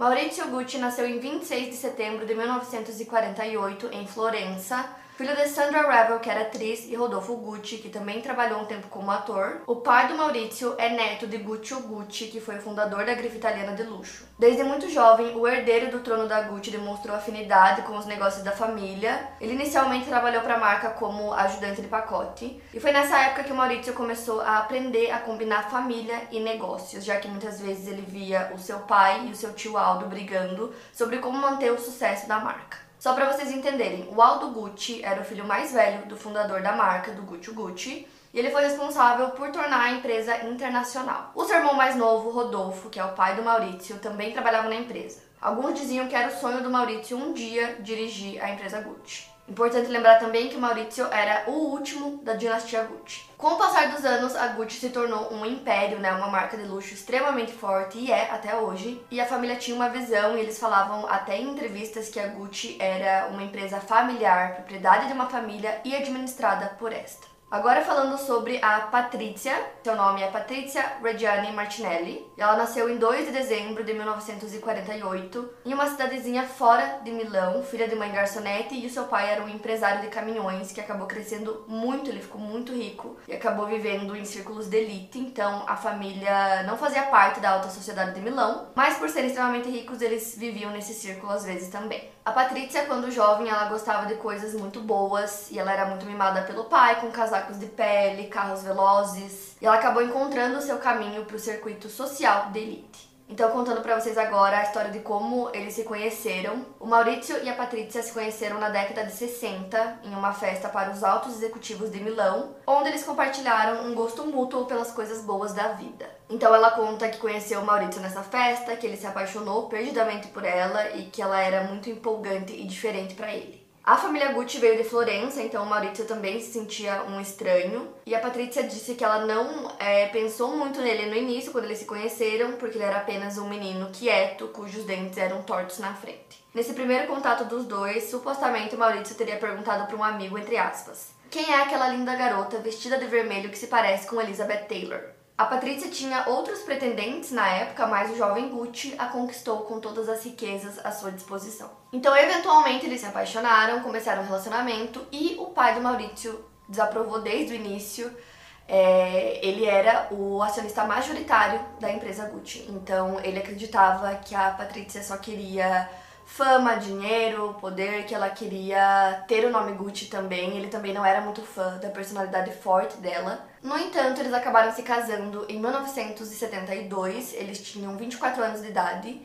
Maurizio Gucci nasceu em 26 de setembro de 1948 em Florença, filho de Sandra Revel, que era atriz, e Rodolfo Gucci, que também trabalhou um tempo como ator. O pai do Maurizio é neto de Guccio Gucci, que foi fundador da grife italiana de luxo. Desde muito jovem, o herdeiro do trono da Gucci demonstrou afinidade com os negócios da família. Ele inicialmente trabalhou para a marca como ajudante de pacote, e foi nessa época que o Maurizio começou a aprender a combinar família e negócios, já que muitas vezes ele via o seu pai e o seu tio Aldo brigando sobre como manter o sucesso da marca. Só para vocês entenderem, o Aldo Gucci era o filho mais velho do fundador da marca, do Gucci Gucci, e ele foi responsável por tornar a empresa internacional. O seu irmão mais novo, Rodolfo, que é o pai do Maurício, também trabalhava na empresa. Alguns diziam que era o sonho do Maurício um dia dirigir a empresa Gucci. Importante lembrar também que Maurizio era o último da dinastia Gucci. Com o passar dos anos, a Gucci se tornou um império, né, uma marca de luxo extremamente forte e é até hoje. E a família tinha uma visão e eles falavam até em entrevistas que a Gucci era uma empresa familiar, propriedade de uma família e administrada por esta. Agora falando sobre a Patrícia, seu nome é Patrícia Reggiani Martinelli. Ela nasceu em 2 de dezembro de 1948 em uma cidadezinha fora de Milão, filha de mãe garçonete e o seu pai era um empresário de caminhões que acabou crescendo muito, ele ficou muito rico e acabou vivendo em círculos de elite, então a família não fazia parte da alta sociedade de Milão, mas por serem extremamente ricos, eles viviam nesse círculo às vezes também. A Patrícia, quando jovem, ela gostava de coisas muito boas e ela era muito mimada pelo pai, com casacos de pele, carros velozes. E ela acabou encontrando o seu caminho para o circuito social de elite. Então, contando para vocês agora a história de como eles se conheceram. O Maurício e a Patrícia se conheceram na década de 60 em uma festa para os altos executivos de Milão, onde eles compartilharam um gosto mútuo pelas coisas boas da vida. Então ela conta que conheceu o Maurício nessa festa, que ele se apaixonou perdidamente por ela e que ela era muito empolgante e diferente para ele. A família Gucci veio de Florença, então o Maurício também se sentia um estranho. E a Patrícia disse que ela não é, pensou muito nele no início, quando eles se conheceram, porque ele era apenas um menino quieto, cujos dentes eram tortos na frente. Nesse primeiro contato dos dois, supostamente o Maurício teria perguntado para um amigo, entre aspas, quem é aquela linda garota vestida de vermelho que se parece com Elizabeth Taylor? A Patrícia tinha outros pretendentes na época, mas o jovem Gucci a conquistou com todas as riquezas à sua disposição. Então, eventualmente, eles se apaixonaram, começaram um relacionamento e o pai do Maurício desaprovou desde o início. É, ele era o acionista majoritário da empresa Gucci, então ele acreditava que a Patrícia só queria fama, dinheiro, poder, que ela queria ter o nome Gucci também. Ele também não era muito fã da personalidade forte dela. No entanto, eles acabaram se casando em 1972, eles tinham 24 anos de idade,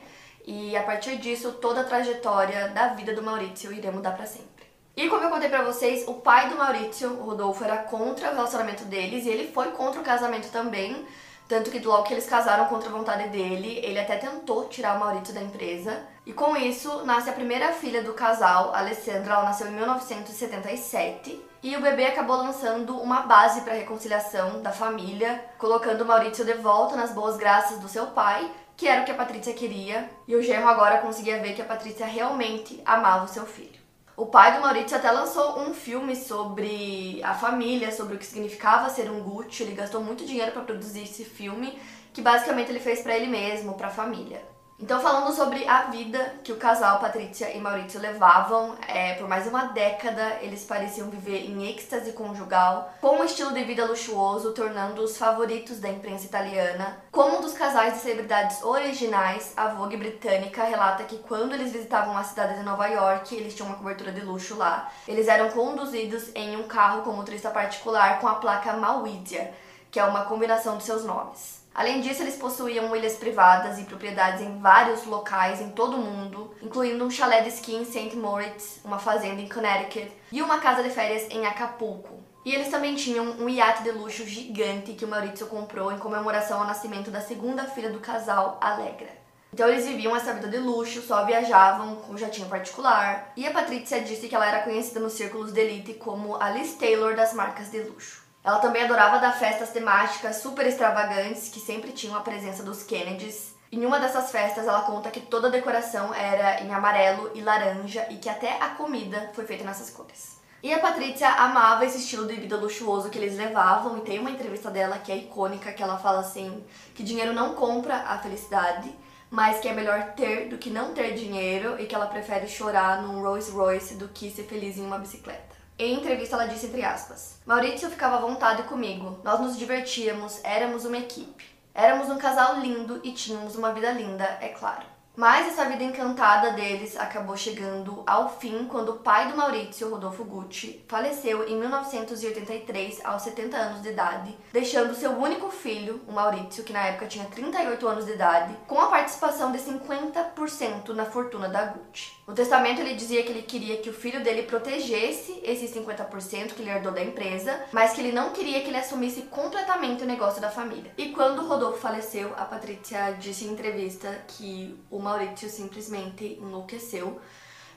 e a partir disso toda a trajetória da vida do Maurício iria mudar para sempre. E como eu contei pra vocês, o pai do Maurício, o Rodolfo, era contra o relacionamento deles e ele foi contra o casamento também, tanto que logo que eles casaram contra a vontade dele, ele até tentou tirar o Maurício da empresa. E com isso, nasce a primeira filha do casal, Alessandra, ela nasceu em 1977. E o bebê acabou lançando uma base para a reconciliação da família, colocando Maurício de volta nas boas graças do seu pai, que era o que a Patrícia queria, e o genro agora conseguia ver que a Patrícia realmente amava o seu filho. O pai do Maurício até lançou um filme sobre a família, sobre o que significava ser um Gucci. Ele gastou muito dinheiro para produzir esse filme, que basicamente ele fez para ele mesmo, para a família. Então, falando sobre a vida que o casal Patrícia e Maurício levavam, é, por mais uma década eles pareciam viver em êxtase conjugal, com um estilo de vida luxuoso, tornando-os favoritos da imprensa italiana. Como um dos casais de celebridades originais, a Vogue britânica relata que quando eles visitavam a cidade de Nova York, eles tinham uma cobertura de luxo lá. Eles eram conduzidos em um carro com motorista particular com a placa Mauídia, que é uma combinação de seus nomes. Além disso, eles possuíam ilhas privadas e propriedades em vários locais em todo o mundo, incluindo um chalé de esqui em St. Moritz, uma fazenda em Connecticut e uma casa de férias em Acapulco. E eles também tinham um iate de luxo gigante que o Maurício comprou em comemoração ao nascimento da segunda filha do casal, Alegra. Então eles viviam essa vida de luxo, só viajavam com jatinho particular. E a Patrícia disse que ela era conhecida nos círculos de elite como a Taylor das marcas de luxo. Ela também adorava dar festas temáticas super extravagantes que sempre tinham a presença dos Kennedys. Em uma dessas festas, ela conta que toda a decoração era em amarelo e laranja e que até a comida foi feita nessas cores. E a Patrícia amava esse estilo de vida luxuoso que eles levavam, e tem uma entrevista dela que é icônica, que ela fala assim, que dinheiro não compra a felicidade, mas que é melhor ter do que não ter dinheiro e que ela prefere chorar num Rolls Royce do que ser feliz em uma bicicleta. Em entrevista, ela disse entre aspas: Maurício ficava à vontade comigo, nós nos divertíamos, éramos uma equipe. Éramos um casal lindo e tínhamos uma vida linda, é claro. Mas essa vida encantada deles acabou chegando ao fim quando o pai do Maurício, Rodolfo Gucci, faleceu em 1983 aos 70 anos de idade, deixando seu único filho, o Maurício, que na época tinha 38 anos de idade, com a participação de 50% na fortuna da Gucci. No testamento ele dizia que ele queria que o filho dele protegesse esses 50% que ele herdou da empresa, mas que ele não queria que ele assumisse completamente o negócio da família. E quando Rodolfo faleceu, a Patrícia disse em entrevista que o Maurício simplesmente enlouqueceu.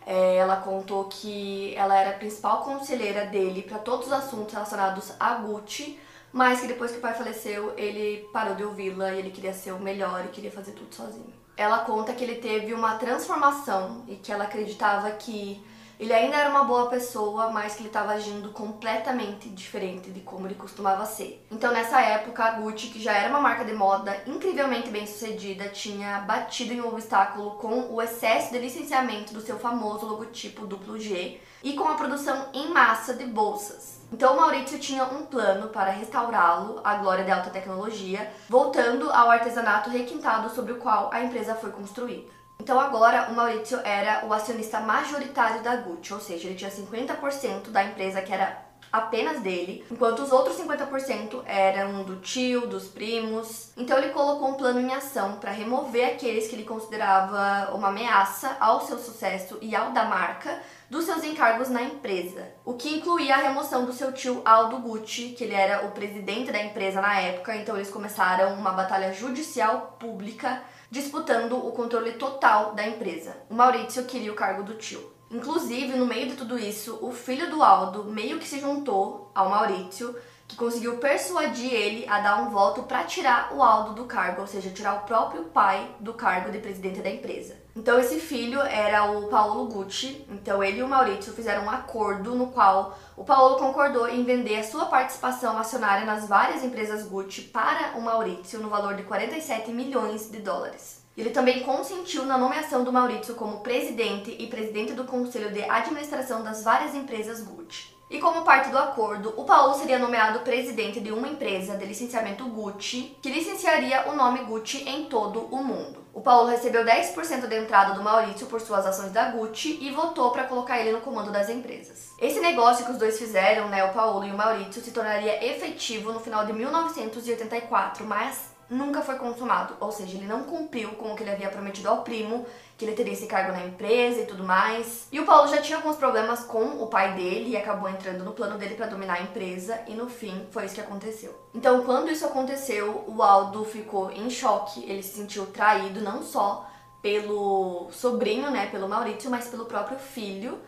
É, ela contou que ela era a principal conselheira dele para todos os assuntos relacionados a Gucci, mas que depois que o pai faleceu, ele parou de ouvi-la e ele queria ser o melhor e queria fazer tudo sozinho. Ela conta que ele teve uma transformação e que ela acreditava que ele ainda era uma boa pessoa, mas que ele estava agindo completamente diferente de como ele costumava ser. Então, nessa época, a Gucci, que já era uma marca de moda incrivelmente bem sucedida, tinha batido em um obstáculo com o excesso de licenciamento do seu famoso logotipo duplo G e com a produção em massa de bolsas. Então, Maurício tinha um plano para restaurá-lo à glória da alta tecnologia, voltando ao artesanato requintado sobre o qual a empresa foi construída. Então agora o Maurício era o acionista majoritário da Gucci, ou seja, ele tinha 50% da empresa que era apenas dele, enquanto os outros 50% eram do tio, dos primos. Então ele colocou um plano em ação para remover aqueles que ele considerava uma ameaça ao seu sucesso e ao da marca dos seus encargos na empresa, o que incluía a remoção do seu tio Aldo Gucci, que ele era o presidente da empresa na época, então eles começaram uma batalha judicial pública disputando o controle total da empresa. O Maurício queria o cargo do tio. Inclusive, no meio de tudo isso, o filho do Aldo meio que se juntou ao Maurício, que conseguiu persuadir ele a dar um voto para tirar o Aldo do cargo, ou seja, tirar o próprio pai do cargo de presidente da empresa. Então esse filho era o Paulo Gucci, então ele e o Maurício fizeram um acordo no qual o Paulo concordou em vender a sua participação acionária nas várias empresas Gucci para o Maurício no valor de 47 milhões de dólares. Ele também consentiu na nomeação do Maurício como presidente e presidente do conselho de administração das várias empresas Gucci. E como parte do acordo, o Paulo seria nomeado presidente de uma empresa de licenciamento Gucci, que licenciaria o nome Gucci em todo o mundo. O Paulo recebeu 10% da entrada do Maurício por suas ações da Gucci e votou para colocar ele no comando das empresas. Esse negócio que os dois fizeram, né, o Paulo e o Maurício, se tornaria efetivo no final de 1984, mas nunca foi consumado, ou seja, ele não cumpriu com o que ele havia prometido ao primo, que ele teria esse cargo na empresa e tudo mais. E o Paulo já tinha alguns problemas com o pai dele e acabou entrando no plano dele para dominar a empresa e no fim foi isso que aconteceu. Então, quando isso aconteceu, o Aldo ficou em choque, ele se sentiu traído não só pelo sobrinho, né, pelo Maurício, mas pelo próprio filho.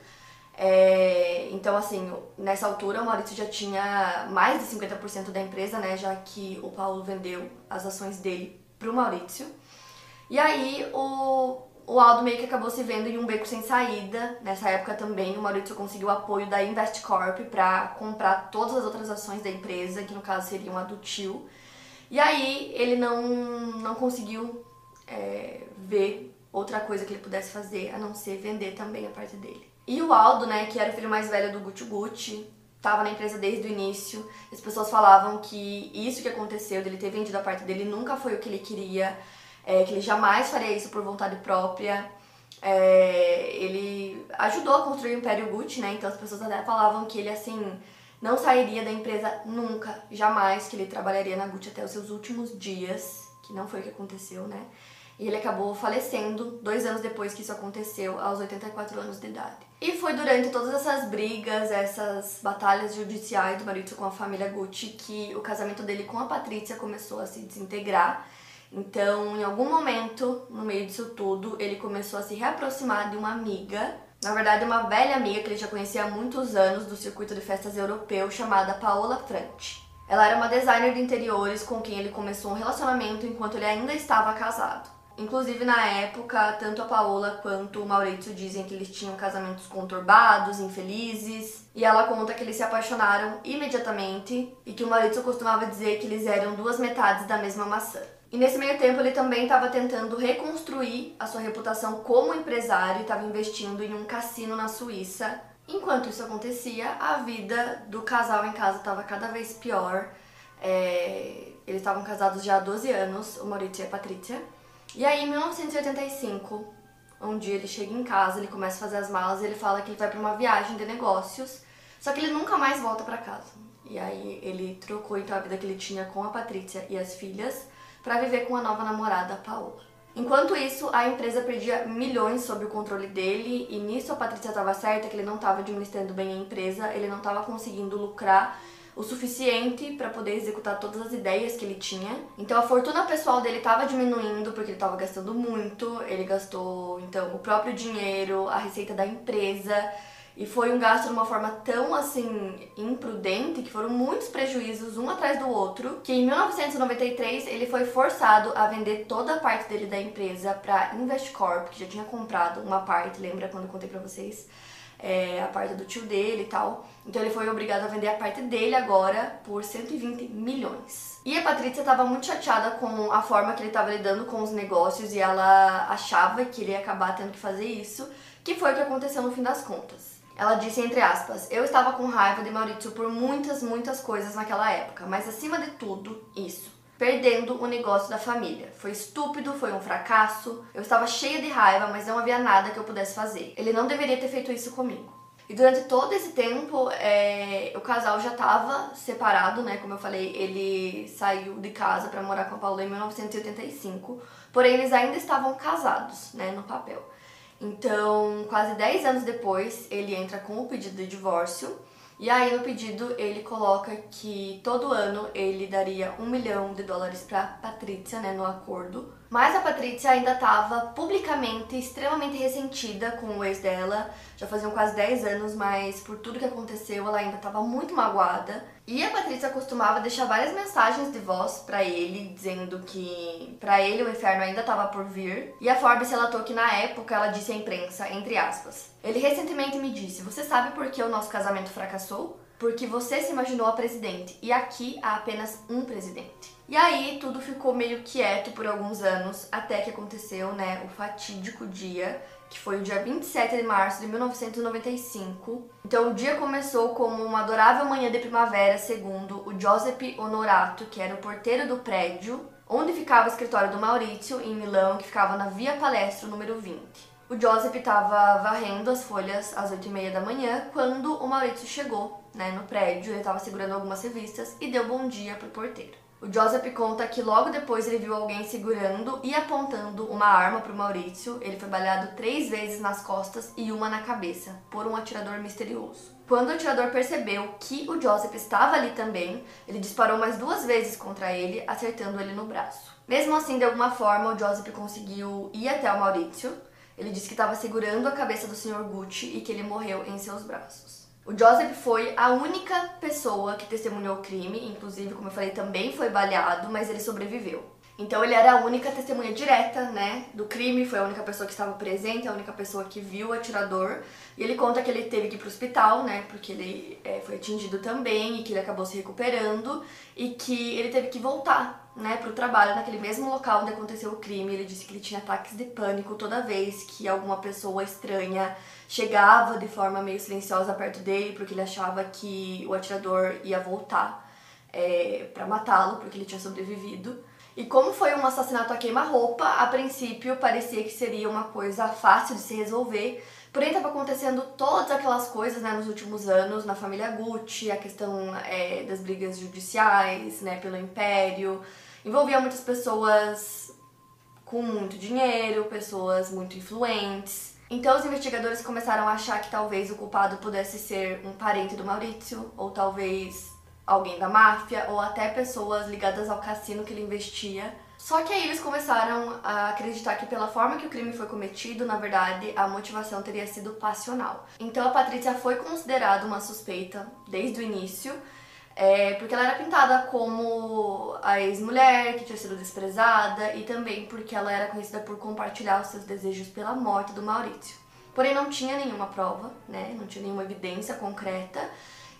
É, então, assim, nessa altura o Maurício já tinha mais de 50% da empresa, né? Já que o Paulo vendeu as ações dele pro Maurício. E aí o, o Aldo meio que acabou se vendo em um beco sem saída. Nessa época também o Maurício conseguiu o apoio da Investcorp para comprar todas as outras ações da empresa, que no caso seriam a do tio. E aí ele não, não conseguiu é, ver outra coisa que ele pudesse fazer a não ser vender também a parte dele. E o Aldo, né, que era o filho mais velho do Gucci Gucci, estava na empresa desde o início. As pessoas falavam que isso que aconteceu, dele ter vendido a parte dele, nunca foi o que ele queria, é, que ele jamais faria isso por vontade própria. É, ele ajudou a construir o Império Gucci, né? Então as pessoas até falavam que ele, assim, não sairia da empresa nunca, jamais, que ele trabalharia na Gucci até os seus últimos dias, que não foi o que aconteceu, né? E ele acabou falecendo dois anos depois que isso aconteceu, aos 84 anos de idade. E foi durante todas essas brigas, essas batalhas judiciais do Maurício com a família Gucci que o casamento dele com a Patrícia começou a se desintegrar. Então, em algum momento, no meio disso tudo, ele começou a se reaproximar de uma amiga, na verdade, uma velha amiga que ele já conhecia há muitos anos do circuito de festas europeu, chamada Paola Franti. Ela era uma designer de interiores com quem ele começou um relacionamento enquanto ele ainda estava casado. Inclusive, na época, tanto a Paola quanto o Maurício dizem que eles tinham casamentos conturbados, infelizes, e ela conta que eles se apaixonaram imediatamente e que o Maurício costumava dizer que eles eram duas metades da mesma maçã. E nesse meio tempo ele também estava tentando reconstruir a sua reputação como empresário e estava investindo em um cassino na Suíça. Enquanto isso acontecia, a vida do casal em casa estava cada vez pior. É... Eles estavam casados já há 12 anos, o Maurício e a Patrícia. E aí, em 1985, um dia ele chega em casa, ele começa a fazer as malas e ele fala que ele vai para uma viagem de negócios, só que ele nunca mais volta para casa. E aí ele trocou então a vida que ele tinha com a Patrícia e as filhas para viver com a nova namorada, a Paola. Enquanto isso, a empresa perdia milhões sob o controle dele e nisso a Patrícia estava certa que ele não estava administrando bem a empresa, ele não estava conseguindo lucrar o suficiente para poder executar todas as ideias que ele tinha. Então a fortuna pessoal dele estava diminuindo porque ele estava gastando muito, ele gastou então o próprio dinheiro, a receita da empresa. E foi um gasto de uma forma tão assim imprudente que foram muitos prejuízos um atrás do outro, que em 1993 ele foi forçado a vender toda a parte dele da empresa para Investcorp, que já tinha comprado uma parte, lembra quando eu contei para vocês? É, a parte do tio dele e tal. Então ele foi obrigado a vender a parte dele agora por 120 milhões. E a Patrícia estava muito chateada com a forma que ele estava lidando com os negócios e ela achava que ele ia acabar tendo que fazer isso, que foi o que aconteceu no fim das contas. Ela disse entre aspas: "Eu estava com raiva de Maurício por muitas, muitas coisas naquela época, mas acima de tudo, isso perdendo o negócio da família. Foi estúpido, foi um fracasso. Eu estava cheia de raiva, mas não havia nada que eu pudesse fazer. Ele não deveria ter feito isso comigo. E durante todo esse tempo, é, o casal já estava separado, né? Como eu falei, ele saiu de casa para morar com a Paula em 1985. Porém, eles ainda estavam casados, né? No papel. Então, quase 10 anos depois, ele entra com o pedido de divórcio. E aí no pedido ele coloca que todo ano ele daria um milhão de dólares para Patrícia, né, no acordo. Mas a Patrícia ainda estava publicamente extremamente ressentida com o ex dela. Já faziam quase 10 anos, mas por tudo que aconteceu ela ainda estava muito magoada. E a Patrícia costumava deixar várias mensagens de voz para ele, dizendo que para ele o inferno ainda estava por vir. E a Forbes relatou que na época ela disse à imprensa, entre aspas, ele recentemente me disse: Você sabe por que o nosso casamento fracassou? Porque você se imaginou a presidente e aqui há apenas um presidente. E aí tudo ficou meio quieto por alguns anos, até que aconteceu, né, o fatídico dia, que foi o dia 27 de março de 1995. Então o dia começou como uma adorável manhã de primavera, segundo o Joseph Honorato, que era o porteiro do prédio, onde ficava o escritório do Maurício, em Milão, que ficava na Via Palestro número 20. O Joseph estava varrendo as folhas às 8h30 da manhã quando o Maurício chegou né, no prédio. Ele estava segurando algumas revistas e deu bom dia pro porteiro. O Joseph conta que logo depois ele viu alguém segurando e apontando uma arma para o Maurício. Ele foi baleado três vezes nas costas e uma na cabeça por um atirador misterioso. Quando o atirador percebeu que o Joseph estava ali também, ele disparou mais duas vezes contra ele, acertando ele no braço. Mesmo assim, de alguma forma, o Joseph conseguiu ir até o Maurício. Ele disse que estava segurando a cabeça do Sr. Gucci e que ele morreu em seus braços. O Joseph foi a única pessoa que testemunhou o crime, inclusive, como eu falei, também foi baleado, mas ele sobreviveu. Então ele era a única testemunha direta, né, do crime, foi a única pessoa que estava presente, a única pessoa que viu o atirador. E ele conta que ele teve que ir pro hospital, né, porque ele é, foi atingido também e que ele acabou se recuperando e que ele teve que voltar, né, pro trabalho naquele mesmo local onde aconteceu o crime. Ele disse que ele tinha ataques de pânico toda vez que alguma pessoa estranha chegava de forma meio silenciosa perto dele, porque ele achava que o atirador ia voltar é, para matá-lo, porque ele tinha sobrevivido. E como foi um assassinato a queima-roupa, a princípio parecia que seria uma coisa fácil de se resolver, porém estava acontecendo todas aquelas coisas né, nos últimos anos na família Gucci, a questão é, das brigas judiciais né, pelo império, envolvia muitas pessoas com muito dinheiro, pessoas muito influentes. Então os investigadores começaram a achar que talvez o culpado pudesse ser um parente do Maurício, ou talvez alguém da máfia, ou até pessoas ligadas ao cassino que ele investia. Só que aí eles começaram a acreditar que pela forma que o crime foi cometido, na verdade, a motivação teria sido passional. Então a Patrícia foi considerada uma suspeita desde o início, é, porque ela era pintada como a ex-mulher que tinha sido desprezada e também porque ela era conhecida por compartilhar os seus desejos pela morte do Maurício. Porém, não tinha nenhuma prova, né? Não tinha nenhuma evidência concreta.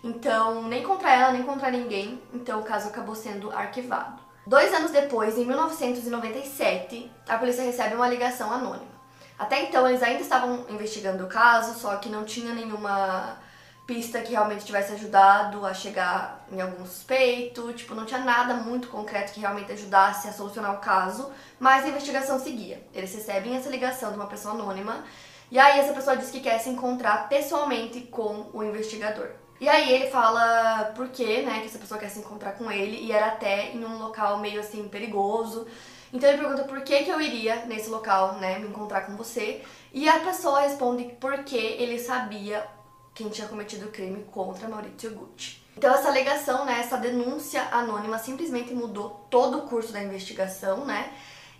Então, nem contra ela, nem contra ninguém. Então, o caso acabou sendo arquivado. Dois anos depois, em 1997, a polícia recebe uma ligação anônima. Até então, eles ainda estavam investigando o caso, só que não tinha nenhuma pista que realmente tivesse ajudado a chegar em algum suspeito, tipo, não tinha nada muito concreto que realmente ajudasse a solucionar o caso, mas a investigação seguia. Eles recebem essa ligação de uma pessoa anônima, e aí essa pessoa diz que quer se encontrar pessoalmente com o investigador. E aí ele fala por quê, né, que essa pessoa quer se encontrar com ele e era até em um local meio assim perigoso. Então ele pergunta por que, que eu iria nesse local, né, me encontrar com você. E a pessoa responde porque ele sabia quem tinha cometido o crime contra Maurizio Gucci. Então essa alegação, né, essa denúncia anônima simplesmente mudou todo o curso da investigação, né?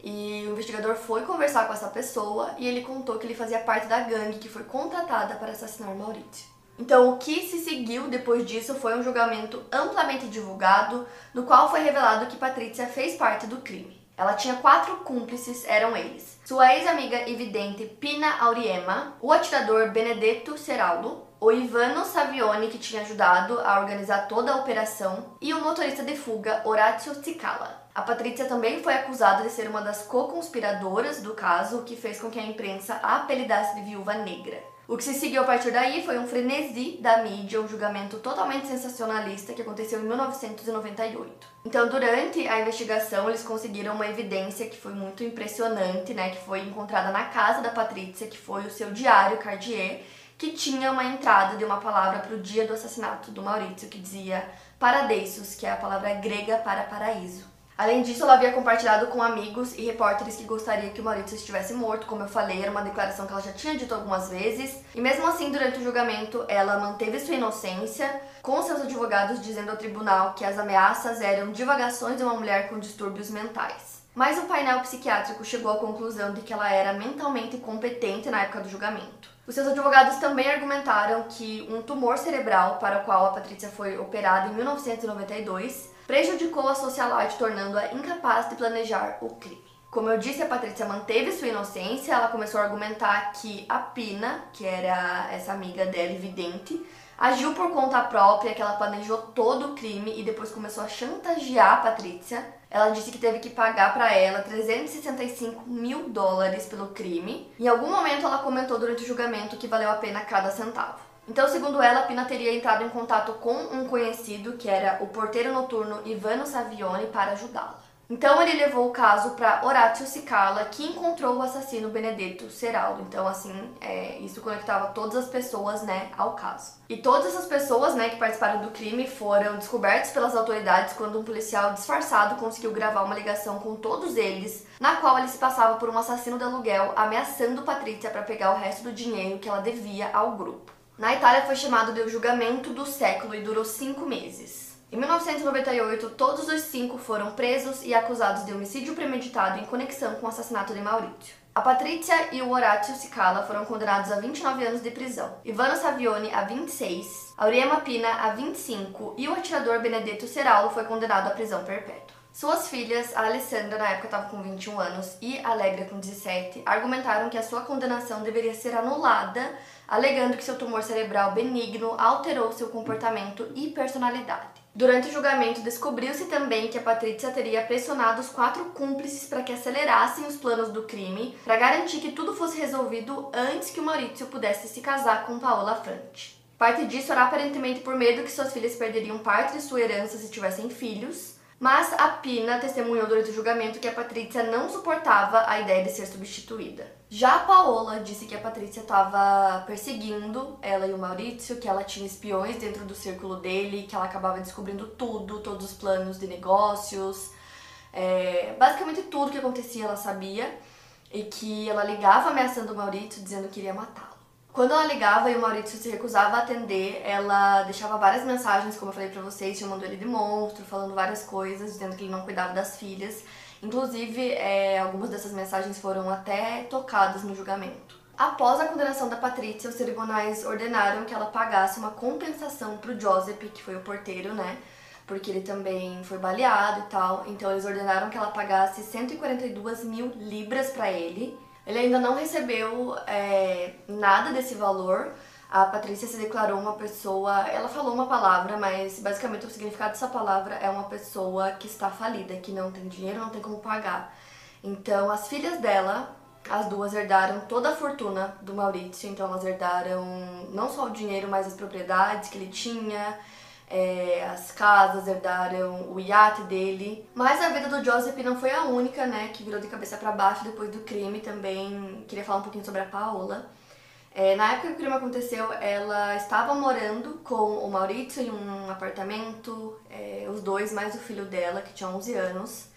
E o investigador foi conversar com essa pessoa e ele contou que ele fazia parte da gangue que foi contratada para assassinar Maurizio. Então, o que se seguiu depois disso foi um julgamento amplamente divulgado, no qual foi revelado que Patrícia fez parte do crime. Ela tinha quatro cúmplices, eram eles: sua ex-amiga e vidente Pina Auriema, o atirador Benedetto Seraldo, o Ivano Savioni, que tinha ajudado a organizar toda a operação, e o motorista de fuga Horácio Cicala. A Patrícia também foi acusada de ser uma das co-conspiradoras do caso, o que fez com que a imprensa a apelidasse de Viúva Negra. O que se seguiu a partir daí foi um frenesi da mídia, um julgamento totalmente sensacionalista que aconteceu em 1998. Então, durante a investigação, eles conseguiram uma evidência que foi muito impressionante, né, que foi encontrada na casa da Patrícia, que foi o seu diário Cartier, que tinha uma entrada de uma palavra para o dia do assassinato do Maurício, que dizia paradeisos, que é a palavra grega para paraíso. Além disso, ela havia compartilhado com amigos e repórteres que gostaria que o Maurício estivesse morto, como eu falei, era uma declaração que ela já tinha dito algumas vezes. E mesmo assim, durante o julgamento, ela manteve sua inocência, com seus advogados dizendo ao tribunal que as ameaças eram divagações de uma mulher com distúrbios mentais. Mas o painel psiquiátrico chegou à conclusão de que ela era mentalmente competente na época do julgamento. Os seus advogados também argumentaram que um tumor cerebral para o qual a Patrícia foi operada em 1992 prejudicou a socialite, tornando-a incapaz de planejar o crime. Como eu disse, a Patrícia manteve sua inocência, ela começou a argumentar que a Pina, que era essa amiga dela evidente, agiu por conta própria, que ela planejou todo o crime e depois começou a chantagear a Patrícia. Ela disse que teve que pagar para ela 365 mil dólares pelo crime. Em algum momento ela comentou durante o julgamento que valeu a pena cada centavo. Então, segundo ela, Pina teria entrado em contato com um conhecido, que era o porteiro noturno Ivano Savioni, para ajudá-la. Então ele levou o caso para Horácio Cicala, que encontrou o assassino Benedetto Seraldo. Então, assim, é, isso conectava todas as pessoas, né, ao caso. E todas essas pessoas, né, que participaram do crime foram descobertas pelas autoridades quando um policial disfarçado conseguiu gravar uma ligação com todos eles, na qual ele se passava por um assassino de aluguel, ameaçando Patrícia para pegar o resto do dinheiro que ela devia ao grupo. Na Itália foi chamado de o julgamento do século e durou cinco meses. Em 1998, todos os cinco foram presos e acusados de homicídio premeditado em conexão com o assassinato de Maurizio. A Patrícia e o Horácio Cicala foram condenados a 29 anos de prisão, Ivano Savioni a 26, Auriema Pina a 25 e o atirador Benedetto Seraulo foi condenado à prisão perpétua. Suas filhas, a Alessandra na época estava com 21 anos e a Alegra com 17, argumentaram que a sua condenação deveria ser anulada alegando que seu tumor cerebral benigno alterou seu comportamento e personalidade. Durante o julgamento, descobriu-se também que a Patrícia teria pressionado os quatro cúmplices para que acelerassem os planos do crime, para garantir que tudo fosse resolvido antes que o Maurício pudesse se casar com Paola Frante. Parte disso era aparentemente por medo que suas filhas perderiam parte de sua herança se tivessem filhos, mas a Pina testemunhou durante o julgamento que a Patrícia não suportava a ideia de ser substituída. Já a Paola disse que a Patrícia estava perseguindo ela e o Maurício, que ela tinha espiões dentro do círculo dele, que ela acabava descobrindo tudo, todos os planos de negócios, é, basicamente tudo que acontecia ela sabia, e que ela ligava ameaçando o Maurício, dizendo que iria matá-lo. Quando ela ligava e o Maurício se recusava a atender, ela deixava várias mensagens, como eu falei pra vocês, chamando ele de monstro, falando várias coisas, dizendo que ele não cuidava das filhas. Inclusive, é, algumas dessas mensagens foram até tocadas no julgamento. Após a condenação da Patrícia, os tribunais ordenaram que ela pagasse uma compensação para o Joseph, que foi o porteiro, né? Porque ele também foi baleado e tal. Então eles ordenaram que ela pagasse 142 mil libras para ele. Ele ainda não recebeu é, nada desse valor. A Patrícia se declarou uma pessoa. Ela falou uma palavra, mas basicamente o significado dessa palavra é uma pessoa que está falida, que não tem dinheiro, não tem como pagar. Então as filhas dela as duas herdaram toda a fortuna do Maurício, então elas herdaram não só o dinheiro, mas as propriedades que ele tinha, é, as casas, herdaram o iate dele. Mas a vida do Joseph não foi a única, né, que virou de cabeça para baixo depois do crime. Também queria falar um pouquinho sobre a Paola. É, na época que o crime aconteceu, ela estava morando com o Maurício em um apartamento, é, os dois mais o filho dela, que tinha 11 anos.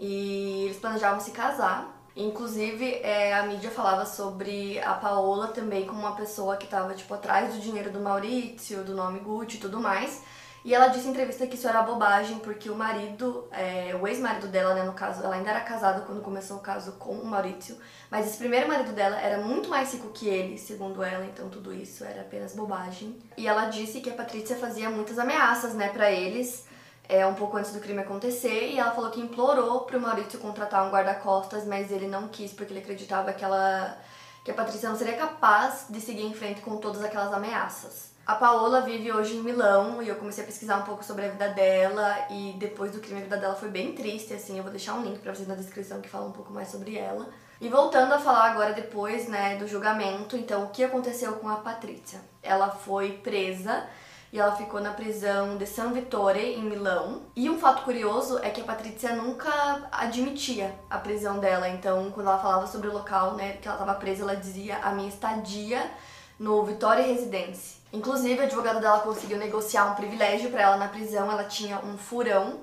E eles planejavam se casar. Inclusive, é, a mídia falava sobre a Paola também como uma pessoa que estava tipo, atrás do dinheiro do Maurício, do nome Gucci e tudo mais. E ela disse em entrevista que isso era bobagem, porque o marido, é, o ex-marido dela, né, no caso, ela ainda era casada quando começou o caso com o Maurício, mas esse primeiro marido dela era muito mais rico que ele, segundo ela, então tudo isso era apenas bobagem. E ela disse que a Patrícia fazia muitas ameaças, né, para eles, é, um pouco antes do crime acontecer e ela falou que implorou pro Maurício contratar um guarda-costas, mas ele não quis porque ele acreditava que ela que a Patrícia não seria capaz de seguir em frente com todas aquelas ameaças. A Paola vive hoje em Milão e eu comecei a pesquisar um pouco sobre a vida dela e depois do crime a vida dela foi bem triste, assim, eu vou deixar um link para vocês na descrição que fala um pouco mais sobre ela. E voltando a falar agora depois, né, do julgamento, então o que aconteceu com a Patrícia? Ela foi presa e ela ficou na prisão de San Vittore, em Milão. E um fato curioso é que a Patrícia nunca admitia a prisão dela, então quando ela falava sobre o local, né, que ela estava presa, ela dizia a minha estadia no Vitória Residence. Inclusive, o advogado dela conseguiu negociar um privilégio para ela na prisão, ela tinha um furão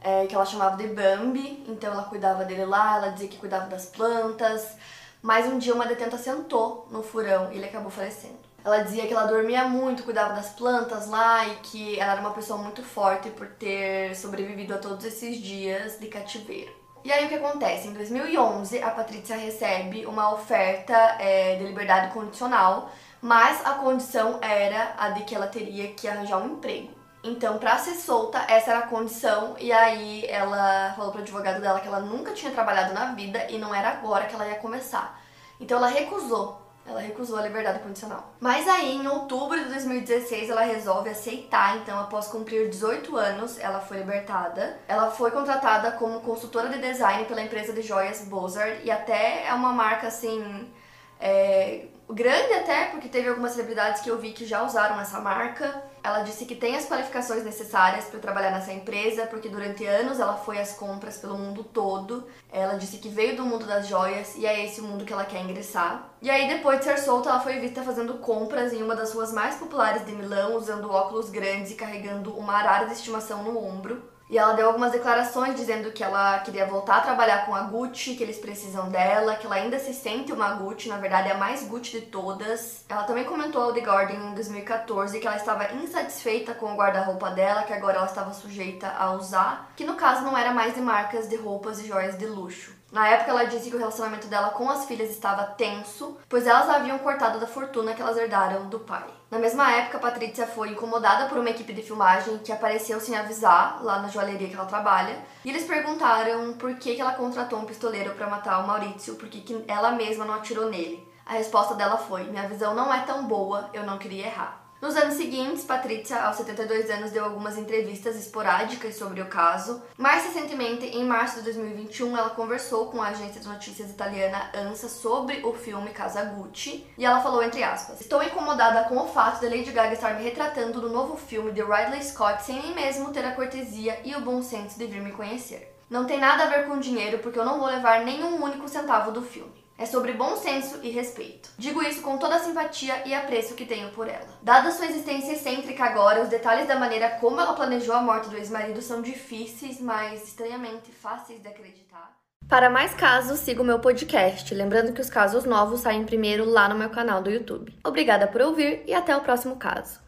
é, que ela chamava de Bambi, então ela cuidava dele lá, ela dizia que cuidava das plantas, mas um dia uma detenta sentou no furão e ele acabou falecendo. Ela dizia que ela dormia muito, cuidava das plantas lá e que ela era uma pessoa muito forte por ter sobrevivido a todos esses dias de cativeiro. E aí o que acontece? Em 2011, a Patrícia recebe uma oferta é, de liberdade condicional, mas a condição era a de que ela teria que arranjar um emprego. Então, para ser solta, essa era a condição, e aí ela falou pro advogado dela que ela nunca tinha trabalhado na vida e não era agora que ela ia começar. Então, ela recusou ela recusou a liberdade condicional. Mas aí, em outubro de 2016, ela resolve aceitar. Então, após cumprir 18 anos, ela foi libertada. Ela foi contratada como consultora de design pela empresa de joias Bozard e até é uma marca assim. É, grande até, porque teve algumas celebridades que eu vi que já usaram essa marca. Ela disse que tem as qualificações necessárias para trabalhar nessa empresa, porque durante anos ela foi às compras pelo mundo todo. Ela disse que veio do mundo das joias e é esse o mundo que ela quer ingressar. E aí, depois de ser solta, ela foi vista fazendo compras em uma das ruas mais populares de Milão, usando óculos grandes e carregando uma arara de estimação no ombro. E ela deu algumas declarações dizendo que ela queria voltar a trabalhar com a Gucci, que eles precisam dela, que ela ainda se sente uma Gucci, na verdade é a mais Gucci de todas. Ela também comentou ao The Guardian em 2014 que ela estava insatisfeita com o guarda-roupa dela, que agora ela estava sujeita a usar, que no caso não era mais de marcas de roupas e joias de luxo. Na época, ela disse que o relacionamento dela com as filhas estava tenso, pois elas haviam cortado da fortuna que elas herdaram do pai. Na mesma época, Patrícia foi incomodada por uma equipe de filmagem que apareceu sem avisar lá na joalheria que ela trabalha, e eles perguntaram por que, ela contratou um pistoleiro para matar o Maurício, porque ela mesma não atirou nele. A resposta dela foi: Minha visão não é tão boa, eu não queria errar. Nos anos seguintes, Patrícia, aos 72 anos, deu algumas entrevistas esporádicas sobre o caso. Mais recentemente, em março de 2021, ela conversou com a agência de notícias italiana ANSA sobre o filme Casa Gucci e ela falou entre aspas: "Estou incomodada com o fato de Lady Gaga estar me retratando no novo filme de Ridley Scott sem nem mesmo ter a cortesia e o bom senso de vir me conhecer. Não tem nada a ver com dinheiro porque eu não vou levar nenhum único centavo do filme. É sobre bom senso e respeito. Digo isso com toda a simpatia e apreço que tenho por ela. Dada sua existência excêntrica agora, os detalhes da maneira como ela planejou a morte do ex-marido são difíceis, mas estranhamente fáceis de acreditar. Para mais casos, siga o meu podcast. Lembrando que os casos novos saem primeiro lá no meu canal do YouTube. Obrigada por ouvir e até o próximo caso.